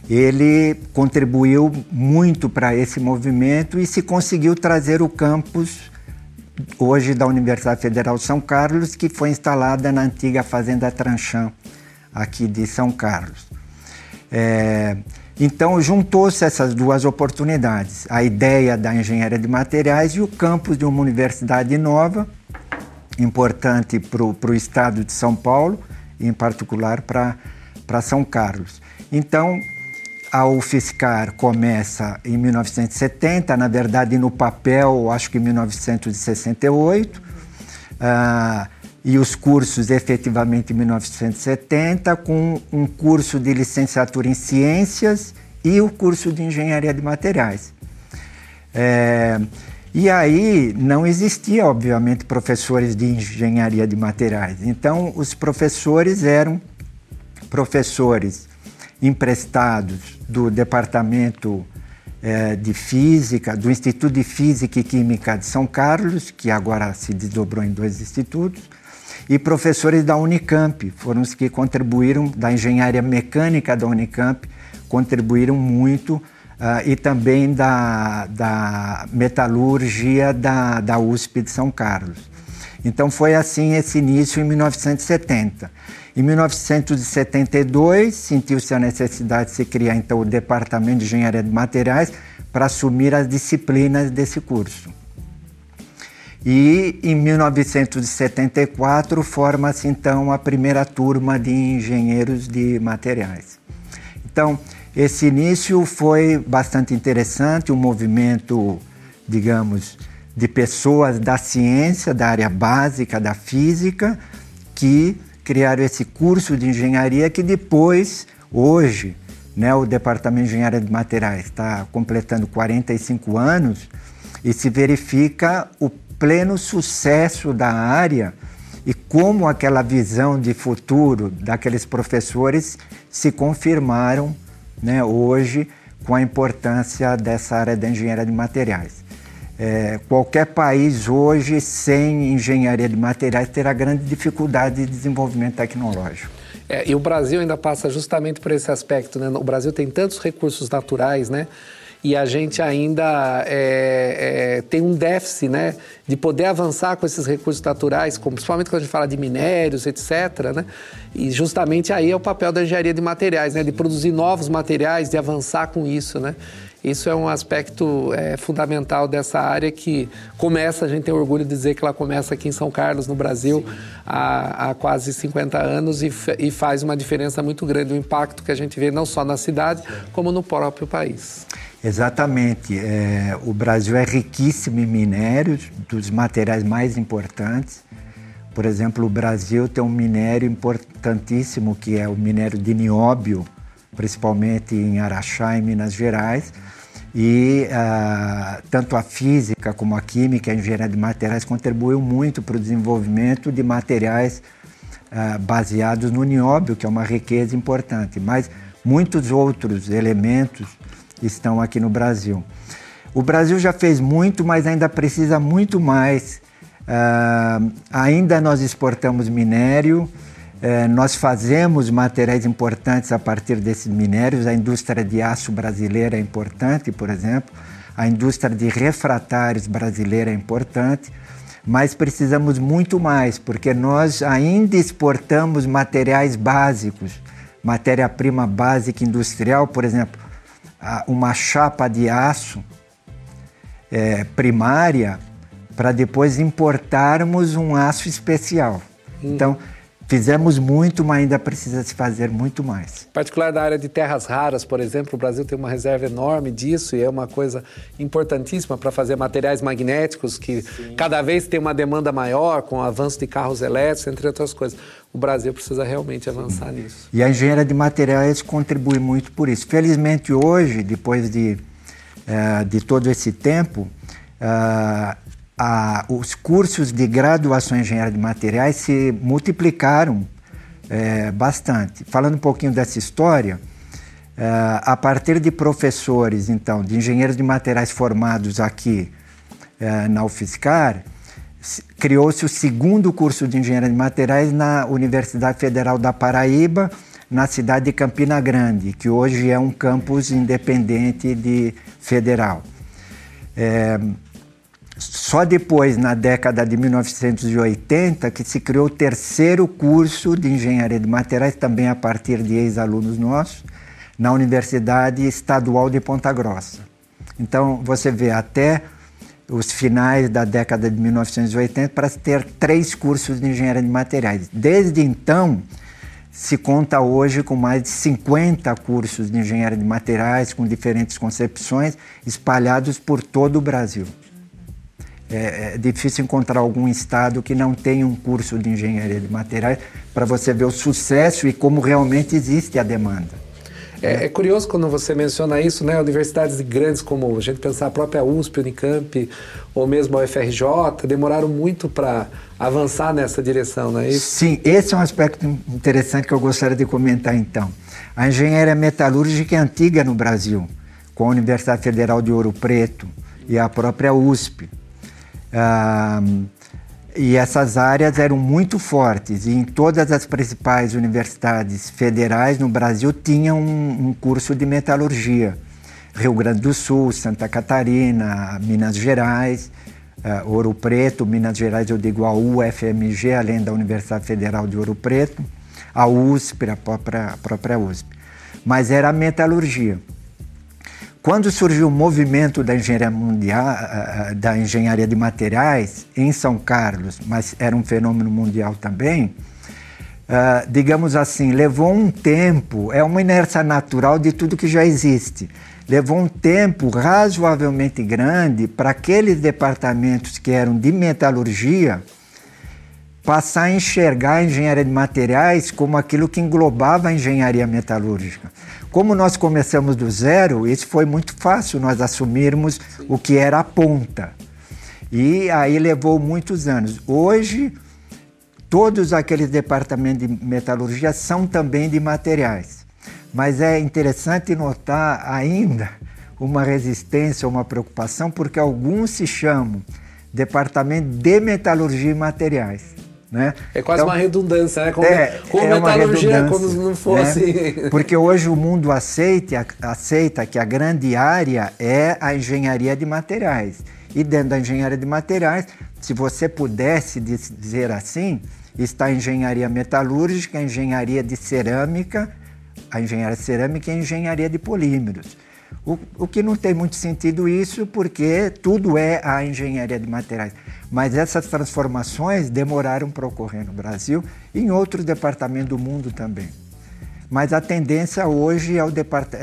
ele contribuiu muito para esse movimento e se conseguiu trazer o campus hoje da Universidade Federal de São Carlos, que foi instalada na antiga Fazenda Tranchã, aqui de São Carlos. É, então, juntou-se essas duas oportunidades, a ideia da engenharia de materiais e o campus de uma universidade nova, importante para o estado de São Paulo, em particular para São Carlos. Então, a UFSCar começa em 1970, na verdade no papel, acho que em 1968, uh, e os cursos efetivamente em 1970, com um curso de licenciatura em ciências e o curso de engenharia de materiais. É, e aí não existia, obviamente, professores de engenharia de materiais. Então, os professores eram professores emprestados do Departamento eh, de Física, do Instituto de Física e Química de São Carlos, que agora se desdobrou em dois institutos, e professores da Unicamp, foram os que contribuíram, da Engenharia Mecânica da Unicamp, contribuíram muito, uh, e também da, da Metalurgia da, da USP de São Carlos. Então foi assim esse início em 1970. Em 1972, sentiu-se a necessidade de se criar então o Departamento de Engenharia de Materiais para assumir as disciplinas desse curso. E em 1974 forma-se então a primeira turma de engenheiros de materiais. Então, esse início foi bastante interessante, um movimento, digamos, de pessoas da ciência, da área básica da física, que criaram esse curso de engenharia que depois, hoje, né, o Departamento de Engenharia de Materiais está completando 45 anos e se verifica o pleno sucesso da área e como aquela visão de futuro daqueles professores se confirmaram né, hoje com a importância dessa área da engenharia de materiais. É, qualquer país hoje sem engenharia de materiais terá grande dificuldade de desenvolvimento tecnológico. É, e o Brasil ainda passa justamente por esse aspecto. Né? O Brasil tem tantos recursos naturais, né? E a gente ainda é, é, tem um déficit, né? De poder avançar com esses recursos naturais, principalmente quando a gente fala de minérios, etc. Né? E justamente aí é o papel da engenharia de materiais, né? De produzir novos materiais, de avançar com isso, né? Isso é um aspecto é, fundamental dessa área que começa, a gente tem orgulho de dizer que ela começa aqui em São Carlos, no Brasil, há, há, quase 50 anos e, e, faz uma diferença muito grande, o impacto que a gente vê não só na cidade, como no próprio país. Exatamente. É, o Brasil é riquíssimo em minérios, dos materiais mais importantes. Por exemplo, o Brasil tem um minério importantíssimo que é o minério de nióbio, principalmente em Araxá, em Minas Gerais, e uh, tanto a física como a química, a engenharia de materiais contribuiu muito para o desenvolvimento de materiais uh, baseados no nióbio, que é uma riqueza importante. Mas muitos outros elementos estão aqui no Brasil. O Brasil já fez muito, mas ainda precisa muito mais. Uh, ainda nós exportamos minério, é, nós fazemos materiais importantes a partir desses minérios. A indústria de aço brasileira é importante, por exemplo. A indústria de refratários brasileira é importante. Mas precisamos muito mais, porque nós ainda exportamos materiais básicos, matéria-prima básica industrial, por exemplo, uma chapa de aço é, primária para depois importarmos um aço especial. Hum. Então, Fizemos muito, mas ainda precisa se fazer muito mais. Em particular da área de terras raras, por exemplo, o Brasil tem uma reserva enorme disso e é uma coisa importantíssima para fazer materiais magnéticos que Sim. cada vez tem uma demanda maior com o avanço de carros elétricos, entre outras coisas. O Brasil precisa realmente avançar Sim. nisso. E a engenharia de materiais contribui muito por isso. Felizmente hoje, depois de, uh, de todo esse tempo, uh, a, os cursos de graduação em engenharia de materiais se multiplicaram é, bastante. Falando um pouquinho dessa história, é, a partir de professores, então, de engenheiros de materiais formados aqui é, na UFSCar, criou-se o segundo curso de engenharia de materiais na Universidade Federal da Paraíba, na cidade de Campina Grande, que hoje é um campus independente de federal. É, só depois, na década de 1980, que se criou o terceiro curso de engenharia de materiais, também a partir de ex-alunos nossos, na Universidade Estadual de Ponta Grossa. Então, você vê até os finais da década de 1980 para ter três cursos de engenharia de materiais. Desde então, se conta hoje com mais de 50 cursos de engenharia de materiais, com diferentes concepções, espalhados por todo o Brasil. É, é, difícil encontrar algum estado que não tenha um curso de engenharia de materiais para você ver o sucesso e como realmente existe a demanda. É, é, curioso quando você menciona isso, né? Universidades grandes como a gente pensar a própria USP, Unicamp ou mesmo a UFRJ demoraram muito para avançar nessa direção, não é isso? Sim, esse é um aspecto interessante que eu gostaria de comentar então. A engenharia metalúrgica é antiga no Brasil, com a Universidade Federal de Ouro Preto e a própria USP. Ah, e essas áreas eram muito fortes, e em todas as principais universidades federais no Brasil tinham um, um curso de metalurgia. Rio Grande do Sul, Santa Catarina, Minas Gerais, uh, Ouro Preto, Minas Gerais eu digo a UFMG, além da Universidade Federal de Ouro Preto, a USP, a própria, a própria USP. Mas era a metalurgia. Quando surgiu o movimento da engenharia mundial, eh, eh, da engenharia de materiais em São Carlos, mas era um fenômeno mundial também, uh, digamos assim, levou um tempo, é uma inércia natural de tudo que já existe. Levou um tempo razoavelmente grande para aqueles departamentos que eram de metalurgia passar a enxergar a engenharia de materiais como aquilo que englobava a engenharia metalúrgica. Como nós começamos do zero, isso foi muito fácil nós assumirmos Sim. o que era a ponta. E aí levou muitos anos. Hoje, todos aqueles departamentos de metalurgia são também de materiais. Mas é interessante notar ainda uma resistência, uma preocupação, porque alguns se chamam departamento de metalurgia e materiais. Né? É quase então, uma redundância, né? Como, é, como é metalurgia, como não fosse. Né? Porque hoje o mundo aceita, aceita que a grande área é a engenharia de materiais. E dentro da engenharia de materiais, se você pudesse dizer assim, está a engenharia metalúrgica, a engenharia de cerâmica, a engenharia cerâmica e a engenharia de polímeros. O, o que não tem muito sentido isso, porque tudo é a engenharia de materiais. Mas essas transformações demoraram para ocorrer no Brasil e em outros departamentos do mundo também. Mas a tendência hoje é, o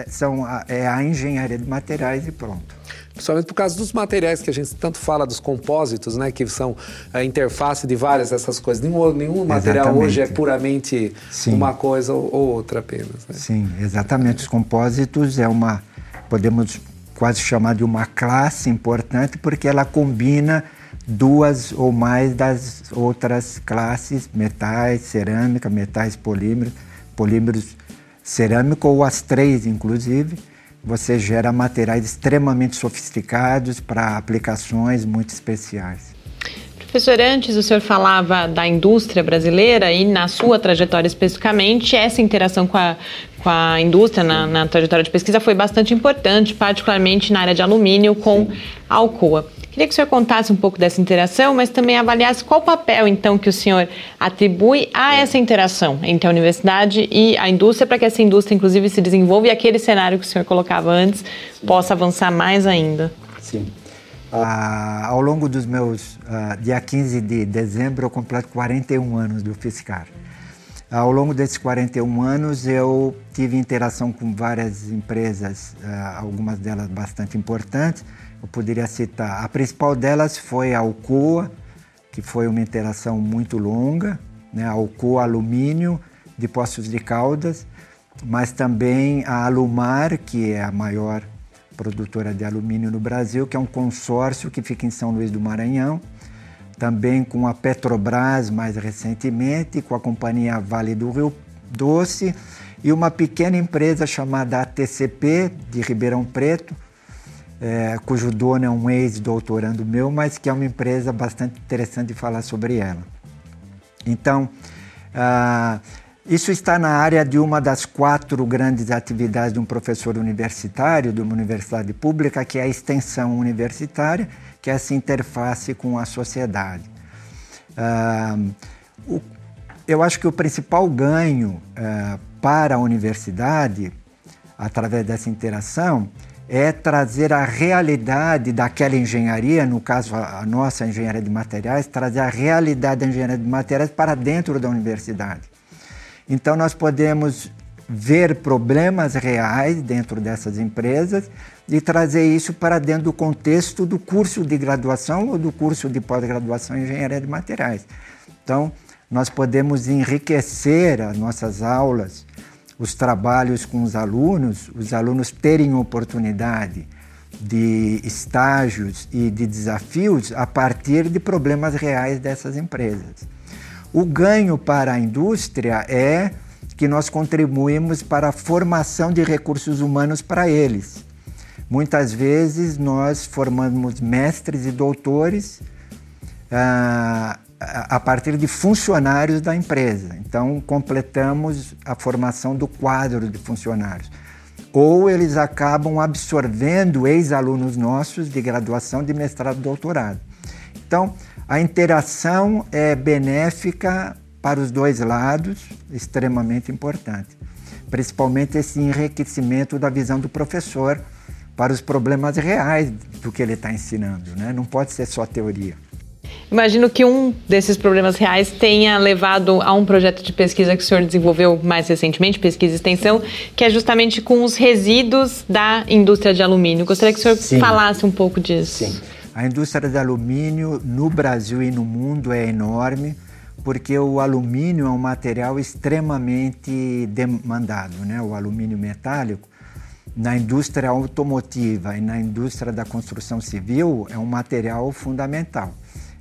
são a, é a engenharia de materiais e pronto. Principalmente por causa dos materiais que a gente tanto fala, dos compósitos, né? Que são a interface de várias dessas coisas. Nenhum, nenhum material exatamente. hoje é puramente Sim. uma coisa ou outra apenas. Né? Sim, exatamente. Os compósitos é uma, podemos quase chamar de uma classe importante, porque ela combina duas ou mais das outras classes, metais, cerâmica, metais polímeros, polímeros cerâmico ou as três, inclusive. Você gera materiais extremamente sofisticados para aplicações muito especiais. Professor, antes o senhor falava da indústria brasileira e na sua trajetória especificamente, essa interação com a, com a indústria na, na trajetória de pesquisa foi bastante importante, particularmente na área de alumínio com a Alcoa. Queria que o senhor contasse um pouco dessa interação, mas também avaliasse qual o papel, então, que o senhor atribui a essa interação entre a universidade e a indústria, para que essa indústria, inclusive, se desenvolva e aquele cenário que o senhor colocava antes possa avançar mais ainda. Sim. Ah, ao longo dos meus, ah, dia 15 de dezembro, eu completo 41 anos do Fiscar. Ao longo desses 41 anos, eu tive interação com várias empresas, ah, algumas delas bastante importantes. Eu poderia citar, a principal delas foi a Alcoa, que foi uma interação muito longa, né? Alcoa Alumínio de Poços de Caldas, mas também a Alumar, que é a maior produtora de alumínio no Brasil, que é um consórcio que fica em São Luís do Maranhão, também com a Petrobras mais recentemente, com a companhia Vale do Rio Doce e uma pequena empresa chamada ATCP de Ribeirão Preto, é, cujo dono é um ex-doutorando meu, mas que é uma empresa bastante interessante de falar sobre ela. Então, ah, isso está na área de uma das quatro grandes atividades de um professor universitário, de uma universidade pública, que é a extensão universitária, que é essa interface com a sociedade. Uh, o, eu acho que o principal ganho uh, para a universidade, através dessa interação, é trazer a realidade daquela engenharia, no caso a nossa engenharia de materiais, trazer a realidade da engenharia de materiais para dentro da universidade. Então, nós podemos ver problemas reais dentro dessas empresas e trazer isso para dentro do contexto do curso de graduação ou do curso de pós-graduação em engenharia de materiais. Então, nós podemos enriquecer as nossas aulas, os trabalhos com os alunos, os alunos terem oportunidade de estágios e de desafios a partir de problemas reais dessas empresas. O ganho para a indústria é que nós contribuímos para a formação de recursos humanos para eles. Muitas vezes nós formamos mestres e doutores ah, a partir de funcionários da empresa. Então, completamos a formação do quadro de funcionários. Ou eles acabam absorvendo ex-alunos nossos de graduação, de mestrado doutorado. Então, a interação é benéfica para os dois lados, extremamente importante. Principalmente esse enriquecimento da visão do professor para os problemas reais do que ele está ensinando, né? Não pode ser só teoria. Imagino que um desses problemas reais tenha levado a um projeto de pesquisa que o senhor desenvolveu mais recentemente, pesquisa e extensão, que é justamente com os resíduos da indústria de alumínio. Gostaria que o senhor Sim. falasse um pouco disso. Sim. A indústria de alumínio no Brasil e no mundo é enorme, porque o alumínio é um material extremamente demandado, né? O alumínio metálico na indústria automotiva e na indústria da construção civil é um material fundamental.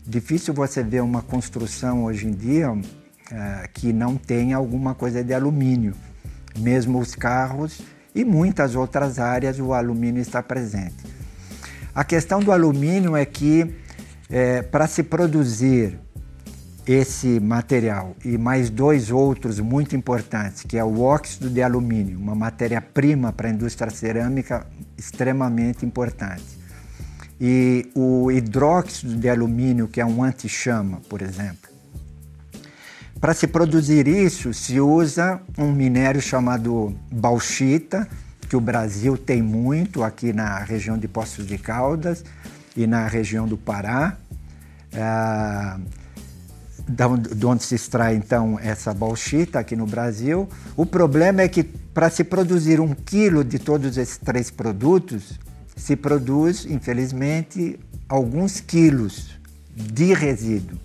Difícil você ver uma construção hoje em dia é, que não tenha alguma coisa de alumínio. Mesmo os carros e muitas outras áreas o alumínio está presente. A questão do alumínio é que é, para se produzir esse material e mais dois outros muito importantes, que é o óxido de alumínio, uma matéria-prima para a indústria cerâmica extremamente importante. E o hidróxido de alumínio, que é um antichama, por exemplo. Para se produzir isso, se usa um minério chamado bauxita, que o Brasil tem muito aqui na região de Poços de Caldas e na região do Pará, é, de onde se extrai então essa bauxita aqui no Brasil. O problema é que para se produzir um quilo de todos esses três produtos, se produz, infelizmente, alguns quilos de resíduo.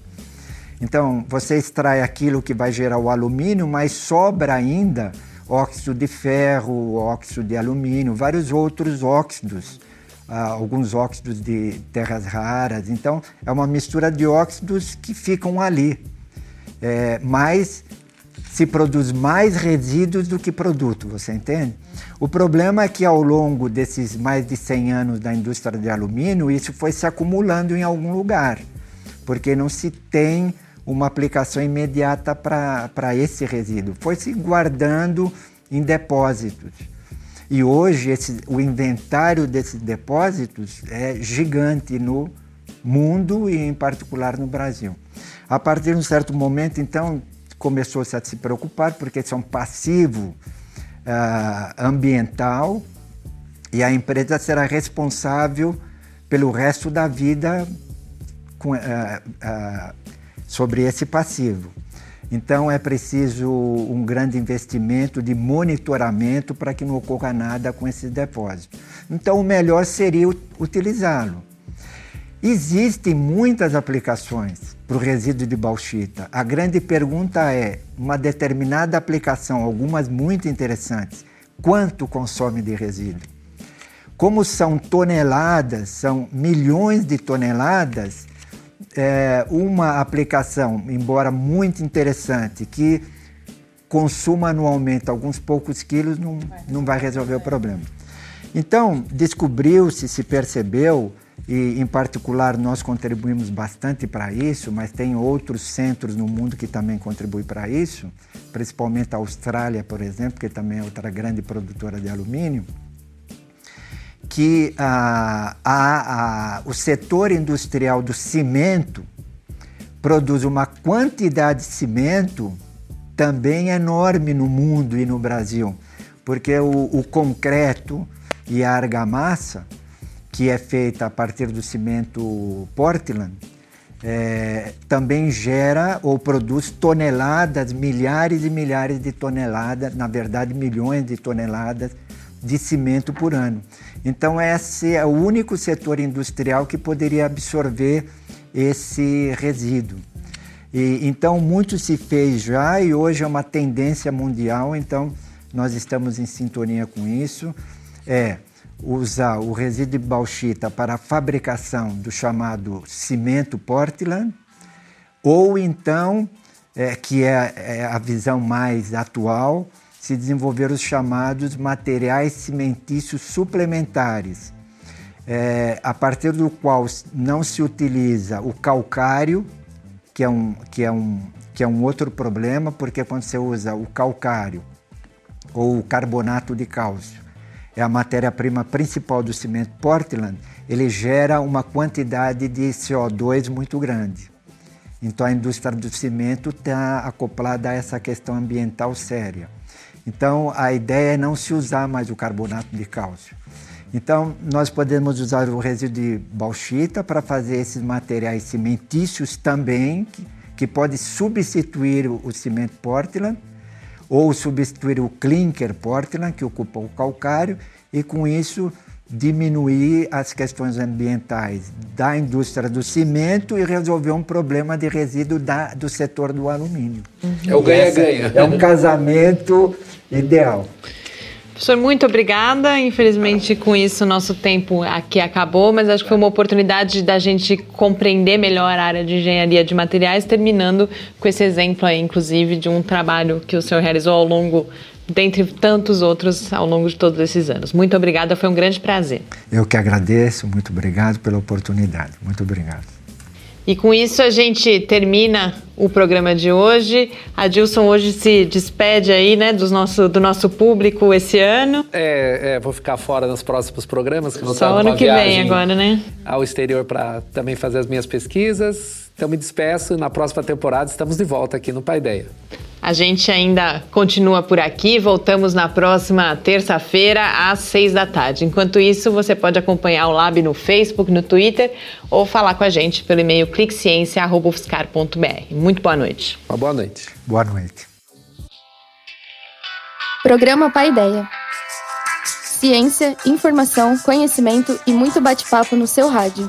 Então, você extrai aquilo que vai gerar o alumínio, mas sobra ainda óxido de ferro, óxido de alumínio, vários outros óxidos, ah, alguns óxidos de terras raras. Então, é uma mistura de óxidos que ficam ali. É, mas se produz mais resíduos do que produto, você entende? O problema é que ao longo desses mais de 100 anos da indústria de alumínio, isso foi se acumulando em algum lugar, porque não se tem uma aplicação imediata para esse resíduo. Foi se guardando em depósitos. E hoje esse, o inventário desses depósitos é gigante no mundo e, em particular, no Brasil. A partir de um certo momento, então, começou-se a se preocupar, porque isso é um passivo ambiental e a empresa será responsável pelo resto da vida com, uh, uh, sobre esse passivo. Então é preciso um grande investimento de monitoramento para que não ocorra nada com esses depósitos. Então o melhor seria utilizá-lo. Existem muitas aplicações para o resíduo de bauxita. A grande pergunta é: uma determinada aplicação, algumas muito interessantes, quanto consome de resíduo? Como são toneladas, são milhões de toneladas, é, uma aplicação, embora muito interessante, que consuma anualmente alguns poucos quilos, não, não vai resolver o problema. Então, descobriu-se, se percebeu, e em particular nós contribuímos bastante para isso, mas tem outros centros no mundo que também contribuem para isso, principalmente a Austrália, por exemplo, que também é outra grande produtora de alumínio que ah, a, a, o setor industrial do cimento produz uma quantidade de cimento também enorme no mundo e no Brasil, porque o, o concreto e a argamassa, que é feita a partir do cimento Portland, é, também gera ou produz toneladas, milhares e milhares de toneladas, na verdade milhões de toneladas de cimento por ano. Então, esse é o único setor industrial que poderia absorver esse resíduo. E, então, muito se fez já e hoje é uma tendência mundial, então nós estamos em sintonia com isso. É usar o resíduo de bauxita para a fabricação do chamado cimento Portland, ou então, é, que é, é a visão mais atual, se desenvolveram os chamados materiais cimentícios suplementares, é, a partir do qual não se utiliza o calcário, que é um, que é um, que é um outro problema, porque quando você usa o calcário ou o carbonato de cálcio, é a matéria-prima principal do cimento Portland, ele gera uma quantidade de CO2 muito grande. Então a indústria do cimento está acoplada a essa questão ambiental séria. Então, a ideia é não se usar mais o carbonato de cálcio. Então, nós podemos usar o resíduo de bauxita para fazer esses materiais cimentícios também, que, que pode substituir o, o cimento Portland, ou substituir o clinker Portland, que ocupa o calcário, e com isso diminuir as questões ambientais da indústria do cimento e resolver um problema de resíduo da, do setor do alumínio. Uhum. É o ganha-ganha. É um casamento ideal. Professor, muito obrigada. Infelizmente, com isso, nosso tempo aqui acabou, mas acho que foi uma oportunidade da gente compreender melhor a área de engenharia de materiais, terminando com esse exemplo aí, inclusive, de um trabalho que o senhor realizou ao longo dentre tantos outros ao longo de todos esses anos. Muito obrigada, foi um grande prazer. Eu que agradeço, muito obrigado pela oportunidade. Muito obrigado. E com isso a gente termina o programa de hoje. A Dilson hoje se despede aí, né, do nosso, do nosso público esse ano. É, é vou ficar fora nos próximos programas. Que vou Só ano que vem agora, né? Ao exterior para também fazer as minhas pesquisas. Então me despeço. Na próxima temporada estamos de volta aqui no Paideia. A gente ainda continua por aqui, voltamos na próxima terça-feira, às seis da tarde. Enquanto isso, você pode acompanhar o Lab no Facebook, no Twitter ou falar com a gente pelo e-mail cliqueciência.ufscar.br. Muito boa noite. Uma boa noite. Boa noite. Programa Pai Ideia. Ciência, informação, conhecimento e muito bate-papo no seu rádio.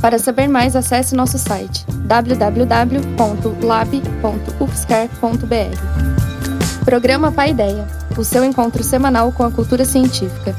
Para saber mais, acesse nosso site www.lab.ufscar.br. Programa Pai Ideia, o seu encontro semanal com a cultura científica.